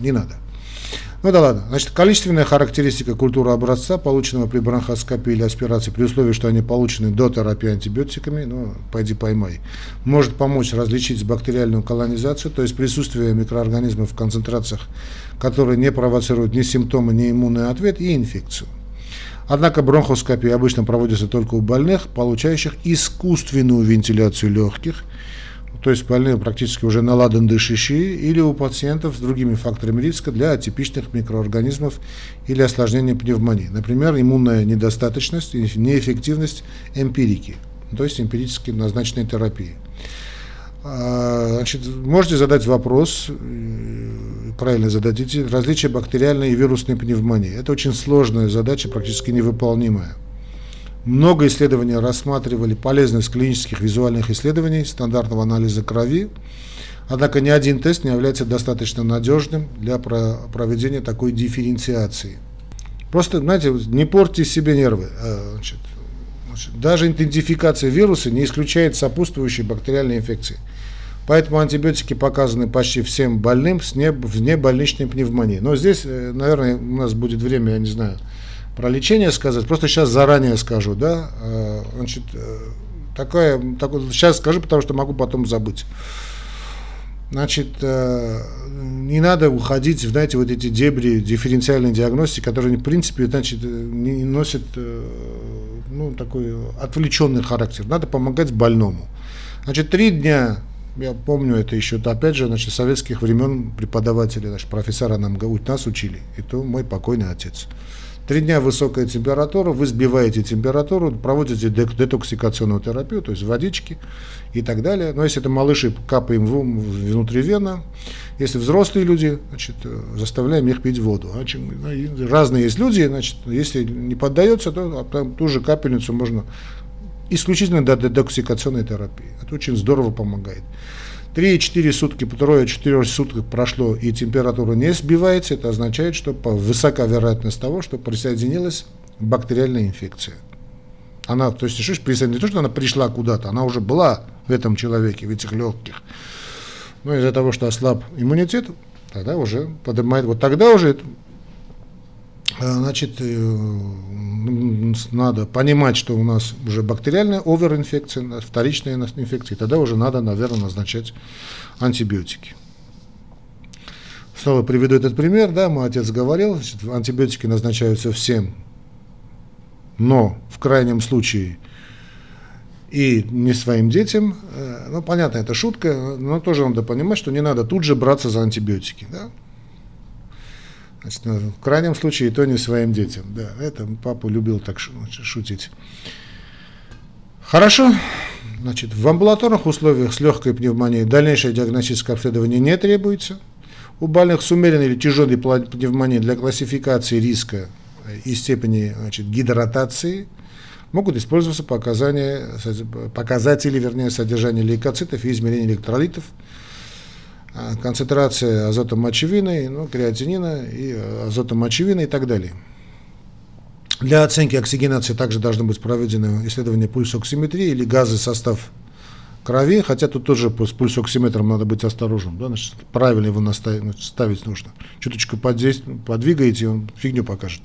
не надо. Ну да ладно. Значит, количественная характеристика культуры образца, полученного при бронхоскопии или аспирации, при условии, что они получены до терапии антибиотиками, ну, пойди поймай, может помочь различить бактериальную колонизацию, то есть присутствие микроорганизмов в концентрациях, которые не провоцируют ни симптомы, ни иммунный ответ и инфекцию. Однако бронхоскопия обычно проводится только у больных, получающих искусственную вентиляцию легких, то есть больные практически уже наладан дышащие, или у пациентов с другими факторами риска для атипичных микроорганизмов или осложнения пневмонии. Например, иммунная недостаточность и неэффективность эмпирики, то есть эмпирически назначенной терапии. А, значит, можете задать вопрос, э, правильно зададите, различия бактериальной и вирусной пневмонии. Это очень сложная задача, практически невыполнимая. Много исследований рассматривали полезность клинических визуальных исследований, стандартного анализа крови, однако ни один тест не является достаточно надежным для проведения такой дифференциации. Просто, знаете, не портите себе нервы. А, значит, значит, даже идентификация вируса не исключает сопутствующие бактериальные инфекции. Поэтому антибиотики показаны почти всем больным с внебольничной пневмонией. Но здесь, э, наверное, у нас будет время, я не знаю, про лечение сказать, просто сейчас заранее скажу, да, э, значит, э, такая, такой, сейчас скажу, потому что могу потом забыть. Значит, э, не надо уходить, знаете, вот эти дебри дифференциальной диагностики, которые, в принципе, значит, не носят ну, такой отвлеченный характер. Надо помогать больному. Значит, три дня, я помню это еще, опять же, значит, советских времен преподаватели, значит, профессора нам нас учили, и то мой покойный отец. Три дня высокая температура, вы сбиваете температуру, проводите детоксикационную терапию, то есть водички и так далее. Но если это малыши, капаем внутривенно. Если взрослые люди, значит, заставляем их пить воду. Ну, разные есть люди, значит, если не поддается, то а ту же капельницу можно исключительно до детоксикационной терапии. Это очень здорово помогает. 3-4 сутки, трое-четыре суток прошло и температура не сбивается, это означает, что высока вероятность того, что присоединилась бактериальная инфекция. Она, то есть, слышишь, не то, что она пришла куда-то, она уже была в этом человеке, в этих легких. Но из-за того, что ослаб иммунитет, тогда уже поднимает, вот тогда уже значит, э, надо понимать, что у нас уже бактериальная оверинфекция, вторичная инфекция, тогда уже надо, наверное, назначать антибиотики. Снова приведу этот пример, да, мой отец говорил, значит, антибиотики назначаются всем, но в крайнем случае и не своим детям. Э, ну, понятно, это шутка, но тоже надо понимать, что не надо тут же браться за антибиотики. Да? Значит, ну, в крайнем случае и то не своим детям. Да, это папа любил так шутить. Хорошо. Значит, в амбулаторных условиях с легкой пневмонией дальнейшее диагностическое обследование не требуется. У больных с умеренной или тяжелой пневмонией для классификации риска и степени значит, гидратации могут использоваться показания, показатели, вернее, содержания лейкоцитов и измерения электролитов – концентрация азота мочевины, ну, креатинина и э, азота мочевины и так далее. Для оценки оксигенации также должны быть проведены исследования пульсоксиметрии или газы состав крови, хотя тут тоже с пульсоксиметром надо быть осторожным, да, значит, правильно его наставить, ставить нужно. Чуточку подвигаете, он фигню покажет.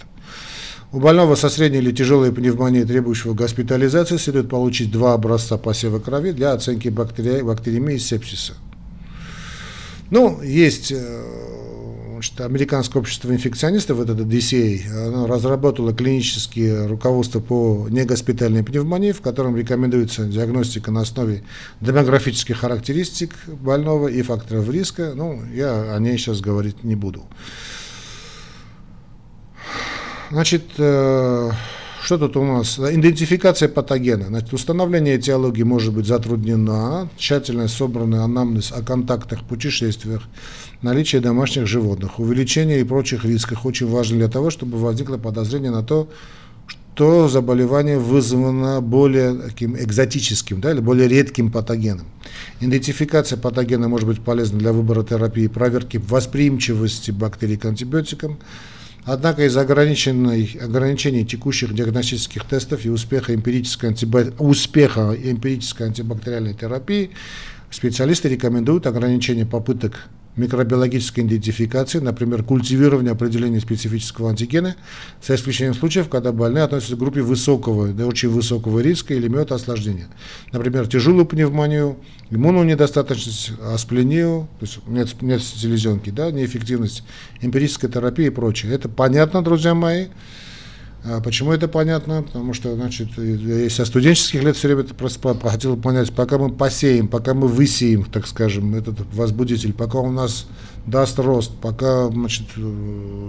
У больного со средней или тяжелой пневмонией, требующего госпитализации, следует получить два образца посева крови для оценки бактерии, бактериемии и сепсиса. Ну, есть э, значит, Американское общество инфекционистов, это DCA, оно разработало клинические руководства по негоспитальной пневмонии, в котором рекомендуется диагностика на основе демографических характеристик больного и факторов риска. Ну, я о ней сейчас говорить не буду. Значит, э, что тут у нас? Идентификация патогена. Значит, установление этиологии может быть затруднено. Тщательно собранный анамнез о контактах, путешествиях, наличие домашних животных, увеличение и прочих рисках очень важно для того, чтобы возникло подозрение на то, что заболевание вызвано более таким экзотическим да, или более редким патогеном. Идентификация патогена может быть полезна для выбора терапии, проверки восприимчивости бактерий к антибиотикам, Однако из-за ограничений текущих диагностических тестов и успеха эмпирической, антибак... успеха эмпирической антибактериальной терапии специалисты рекомендуют ограничение попыток микробиологической идентификации, например, культивирование определения специфического антигена, за исключением случаев, когда больные относятся к группе высокого, до очень высокого риска или имеют осложнения. Например, тяжелую пневмонию, иммунную недостаточность, асплению, то есть нет, нет селезенки, да, неэффективность эмпирической терапии и прочее. Это понятно, друзья мои. А почему это понятно? Потому что, значит, я со студенческих лет все время просто хотел понять, пока мы посеем, пока мы высеем, так скажем, этот возбудитель, пока у нас даст рост, пока, значит,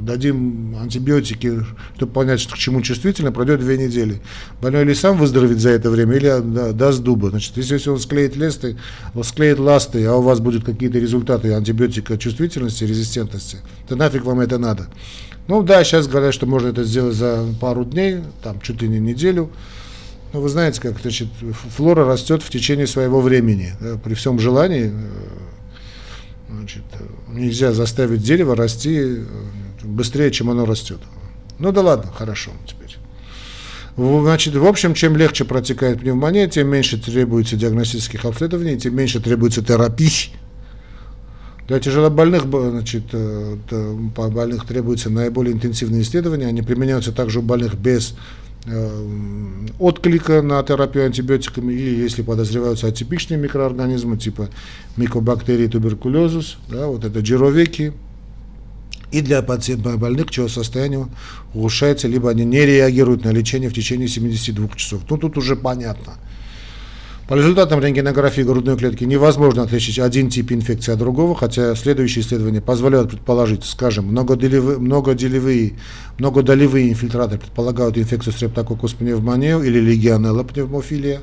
дадим антибиотики, чтобы понять, что к чему чувствительно, пройдет две недели. Больной или сам выздоровеет за это время, или да, даст дуба. Значит, если он склеит листы, он склеит ласты, а у вас будут какие-то результаты антибиотика чувствительности, резистентности, то нафиг вам это надо. Ну да, сейчас говорят, что можно это сделать за пару дней, там чуть ли не неделю. Но вы знаете, как значит, флора растет в течение своего времени. Да, при всем желании э, значит, нельзя заставить дерево расти э, быстрее, чем оно растет. Ну да ладно, хорошо теперь. Значит, в общем, чем легче протекает пневмония, тем меньше требуется диагностических обследований, тем меньше требуется терапии, для тяжелобольных значит, э, по больных требуются наиболее интенсивные исследования. Они применяются также у больных без э, отклика на терапию антибиотиками или если подозреваются атипичные микроорганизмы типа микобактерии туберкулезус, да, вот это джировеки, и для пациентов больных, чье состояние улучшается, либо они не реагируют на лечение в течение 72 часов. Ну, тут уже понятно – по результатам рентгенографии грудной клетки невозможно отличить один тип инфекции от другого, хотя следующие исследования позволяют предположить, скажем, многоделевые, многоделевые, многодолевые инфильтраты предполагают инфекцию стрептококкус пневмонию или легионелла пневмофилия.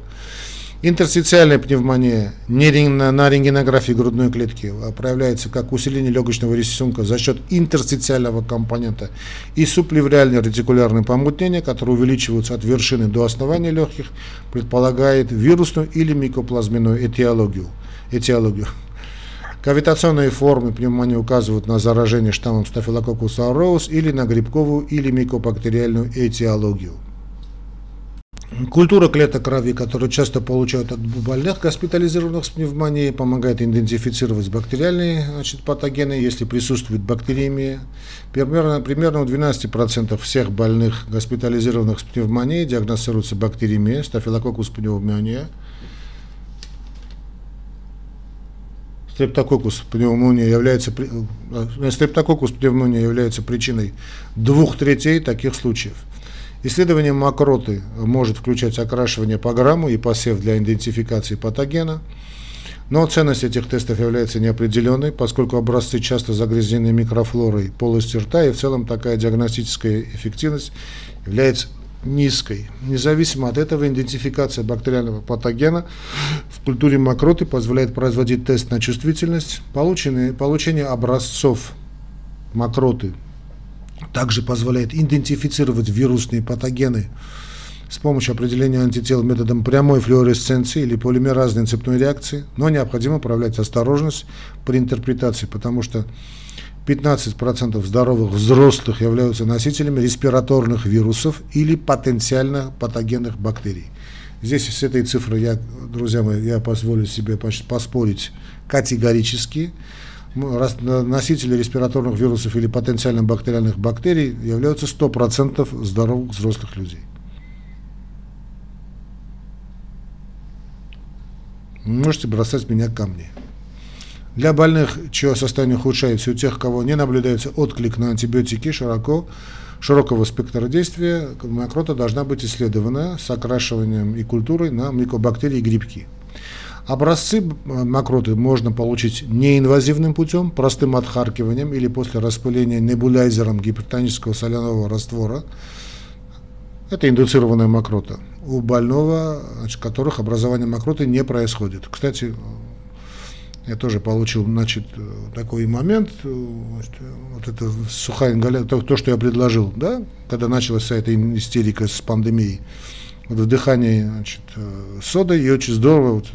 Интерстициальная пневмония на рентгенографии грудной клетки проявляется как усиление легочного рисунка за счет интерстициального компонента и субплевральное ретикулярное помутнение, которые увеличиваются от вершины до основания легких, предполагает вирусную или микоплазменную этиологию. этиологию. Кавитационные формы пневмонии указывают на заражение штаммом Staphylococcus aureus или на грибковую или микобактериальную этиологию. Культура клеток крови, которую часто получают от больных, госпитализированных с пневмонией, помогает идентифицировать бактериальные значит, патогены, если присутствует бактериемия. Примерно, примерно у 12% всех больных, госпитализированных с пневмонией, диагностируется бактериемия, стафилококус пневмония. Стрептококус пневмония является, э, стрептококус пневмония является причиной двух третей таких случаев. Исследование мокроты может включать окрашивание по грамму и посев для идентификации патогена, но ценность этих тестов является неопределенной, поскольку образцы часто загрязнены микрофлорой полости рта, и в целом такая диагностическая эффективность является низкой. Независимо от этого, идентификация бактериального патогена в культуре мокроты позволяет производить тест на чувствительность. Полученные, получение образцов мокроты также позволяет идентифицировать вирусные патогены с помощью определения антител методом прямой флуоресценции или полимеразной цепной реакции, но необходимо проявлять осторожность при интерпретации, потому что 15% здоровых взрослых являются носителями респираторных вирусов или потенциально патогенных бактерий. Здесь с этой цифрой, я, друзья мои, я позволю себе поспорить категорически носители респираторных вирусов или потенциально бактериальных бактерий являются 100% здоровых взрослых людей. Можете бросать меня камни. Для больных, чье состояние ухудшается, у тех, кого не наблюдается отклик на антибиотики широко, широкого спектра действия, микрота должна быть исследована с окрашиванием и культурой на микобактерии и грибки. Образцы мокроты можно получить неинвазивным путем, простым отхаркиванием или после распыления небуляйзером гипертонического соляного раствора. Это индуцированная мокрота. У больного, значит, которых образование мокроты не происходит. Кстати, я тоже получил, значит, такой момент, значит, вот это сухая ингаляция, то, то, что я предложил, да, когда началась вся эта истерика с пандемией, вот вдыхание, значит, соды, и очень здорово, вот,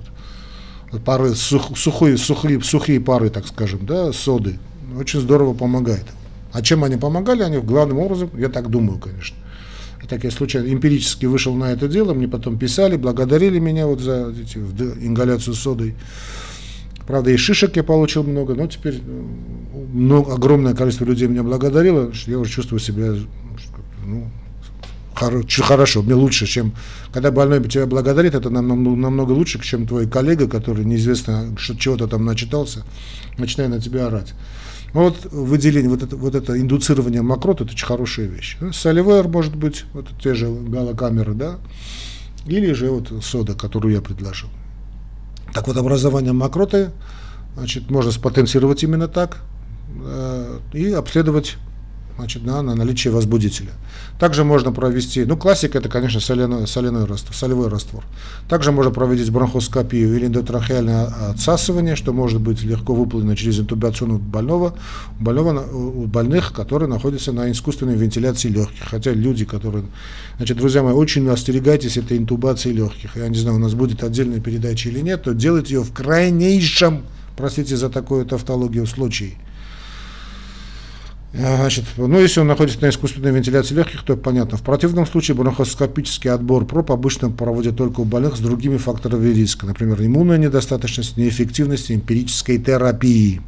пары, сух, сухие, сухие, сухие пары, так скажем, да, соды, очень здорово помогает. А чем они помогали? Они главным образом, я так думаю, конечно. И так я случайно эмпирически вышел на это дело, мне потом писали, благодарили меня вот за эти, ингаляцию содой. Правда, и шишек я получил много, но теперь много, огромное количество людей меня благодарило, что я уже чувствую себя ну, хорошо, мне лучше, чем когда больной тебя благодарит, это намного, намного лучше, чем твой коллега, который неизвестно что, чего-то там начитался, начинает на тебя орать. Вот выделение, вот это, вот это индуцирование мокрот, это очень хорошая вещь. Соливер может быть, вот те же галокамеры, да, или же вот сода, которую я предложил. Так вот, образование мокроты, значит, можно спотенцировать именно так э, и обследовать значит, на, на наличие возбудителя. Также можно провести, ну классика это, конечно, соляной, соляной раствор, солевой раствор. Также можно проводить бронхоскопию или эндотрахеальное отсасывание, что может быть легко выполнено через интубацию больного, больного, у больных, которые находятся на искусственной вентиляции легких. Хотя люди, которые, значит, друзья мои, очень остерегайтесь этой интубации легких. Я не знаю, у нас будет отдельная передача или нет, то делайте ее в крайнейшем, простите за такую тавтологию, случае. Значит, ну, если он находится на искусственной вентиляции легких, то понятно. В противном случае бронхоскопический отбор проб обычно проводят только у больных с другими факторами риска, например, иммунная недостаточность, неэффективность эмпирической терапии.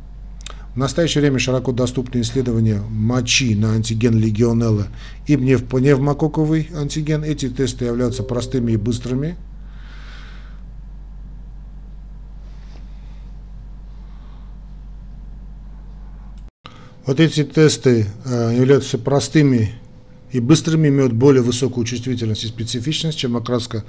В настоящее время широко доступны исследования мочи на антиген легионелла и пневмококковый антиген. Эти тесты являются простыми и быстрыми, Вот эти тесты э, являются простыми и быстрыми, имеют более высокую чувствительность и специфичность, чем окраска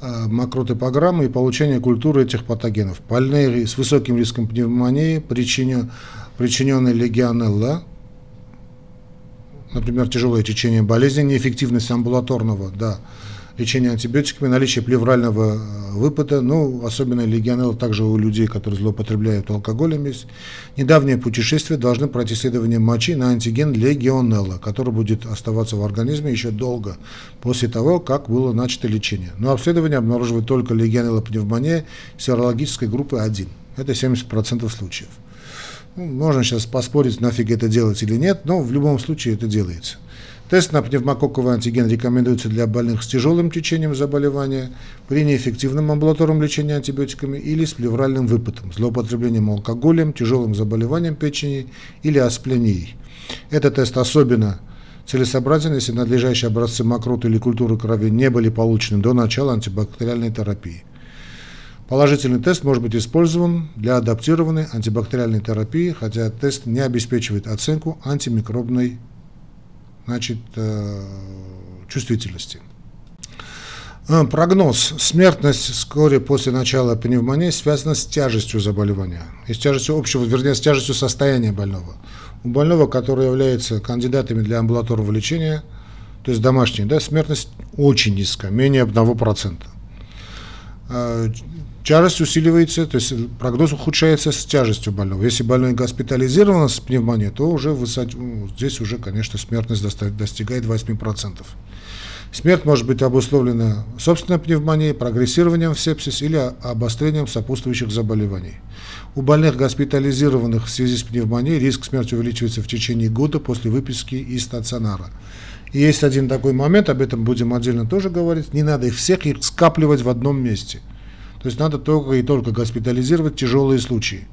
э, макротипограммы и получение культуры этих патогенов. Больные с высоким риском пневмонии, причиненной легионелла, например, тяжелое течение болезни, неэффективность амбулаторного, да, лечение антибиотиками, наличие плеврального э, выпада, ну, особенно легионелла также у людей, которые злоупотребляют алкоголем есть. Недавнее путешествие должны пройти исследование мочи на антиген легионелла, который будет оставаться в организме еще долго после того, как было начато лечение. Но обследование обнаруживает только легионелла пневмония серологической группы 1. Это 70% случаев. Ну, можно сейчас поспорить, нафиг это делать или нет, но в любом случае это делается. Тест на пневмококковый антиген рекомендуется для больных с тяжелым течением заболевания, при неэффективном амбулаторном лечении антибиотиками или с плевральным выпадом, злоупотреблением алкоголем, тяжелым заболеванием печени или аспленией. Этот тест особенно целесообразен, если надлежащие образцы мокроты или культуры крови не были получены до начала антибактериальной терапии. Положительный тест может быть использован для адаптированной антибактериальной терапии, хотя тест не обеспечивает оценку антимикробной значит, э, чувствительности. Э, прогноз. Смертность вскоре после начала пневмонии связана с тяжестью заболевания, и с тяжестью общего, вернее, с тяжестью состояния больного. У больного, который является кандидатами для амбулаторного лечения, то есть домашний, да, смертность очень низкая, менее 1%. Тяжесть усиливается, то есть прогноз ухудшается с тяжестью больного. Если больной госпитализирован с пневмонией, то уже высоч... ну, здесь уже, конечно, смертность достигает 8%. Смерть может быть обусловлена собственной пневмонией, прогрессированием в сепсис или обострением сопутствующих заболеваний. У больных, госпитализированных в связи с пневмонией, риск смерти увеличивается в течение года после выписки из стационара. И есть один такой момент, об этом будем отдельно тоже говорить, не надо их всех их скапливать в одном месте – то есть надо только и только госпитализировать тяжелые случаи.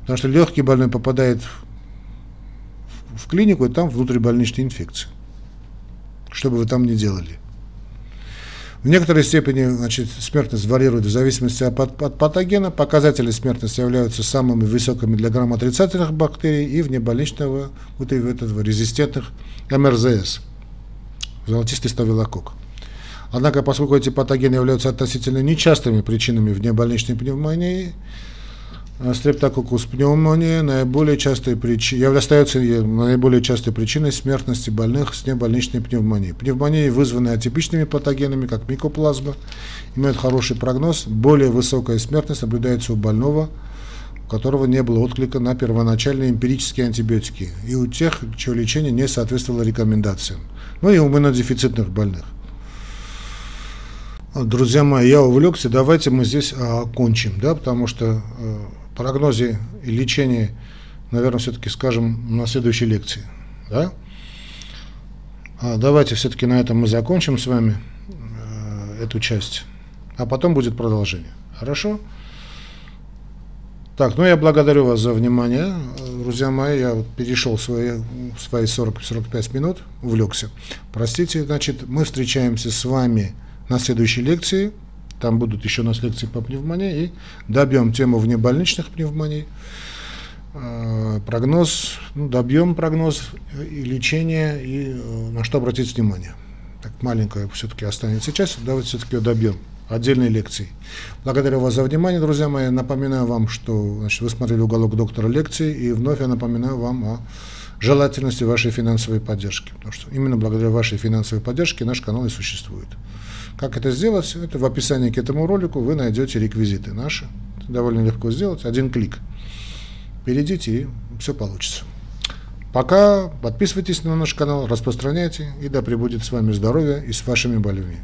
Потому что легкий больной попадает в, клинику, и там внутрибольничная инфекция. Что бы вы там ни делали. В некоторой степени значит, смертность варьирует в зависимости от, от патогена. Показатели смертности являются самыми высокими для грамотрицательных бактерий и внебольничного вот этого резистентных МРЗС, золотистый ставилококк. Однако, поскольку эти патогены являются относительно нечастыми причинами внебольничной пневмонии, э, стрептококкус пневмония наиболее частой причиной, остается наиболее частой причиной смертности больных с небольничной пневмонией. Пневмонии, вызванные атипичными патогенами, как микоплазма, имеют хороший прогноз. Более высокая смертность наблюдается у больного, у которого не было отклика на первоначальные эмпирические антибиотики, и у тех, чье лечение не соответствовало рекомендациям, ну и у иммунодефицитных больных. Друзья мои, я увлекся, давайте мы здесь а, окончим, да, потому что э, прогнозе и лечении, наверное, все-таки скажем на следующей лекции, да. А давайте все-таки на этом мы закончим с вами э, эту часть, а потом будет продолжение. Хорошо? Так, ну я благодарю вас за внимание, друзья мои, я вот перешел свои, свои 40-45 минут, увлекся. Простите, значит, мы встречаемся с вами на следующей лекции. Там будут еще у нас лекции по пневмонии. И добьем тему внебольничных пневмоний. э, прогноз, ну, добьем прогноз и лечение, и э, на что обратить внимание. Так маленькое все-таки останется часть, давайте все-таки ее добьем отдельной лекции. Благодарю вас за внимание, друзья мои. Напоминаю вам, что значит, вы смотрели уголок доктора лекции, и вновь я напоминаю вам о желательности вашей финансовой поддержки. Потому что именно благодаря вашей финансовой поддержке наш канал и существует. Как это сделать? Это в описании к этому ролику вы найдете реквизиты наши. Это довольно легко сделать. Один клик. Перейдите и все получится. Пока подписывайтесь на наш канал, распространяйте, и да пребудет с вами здоровье и с вашими болями.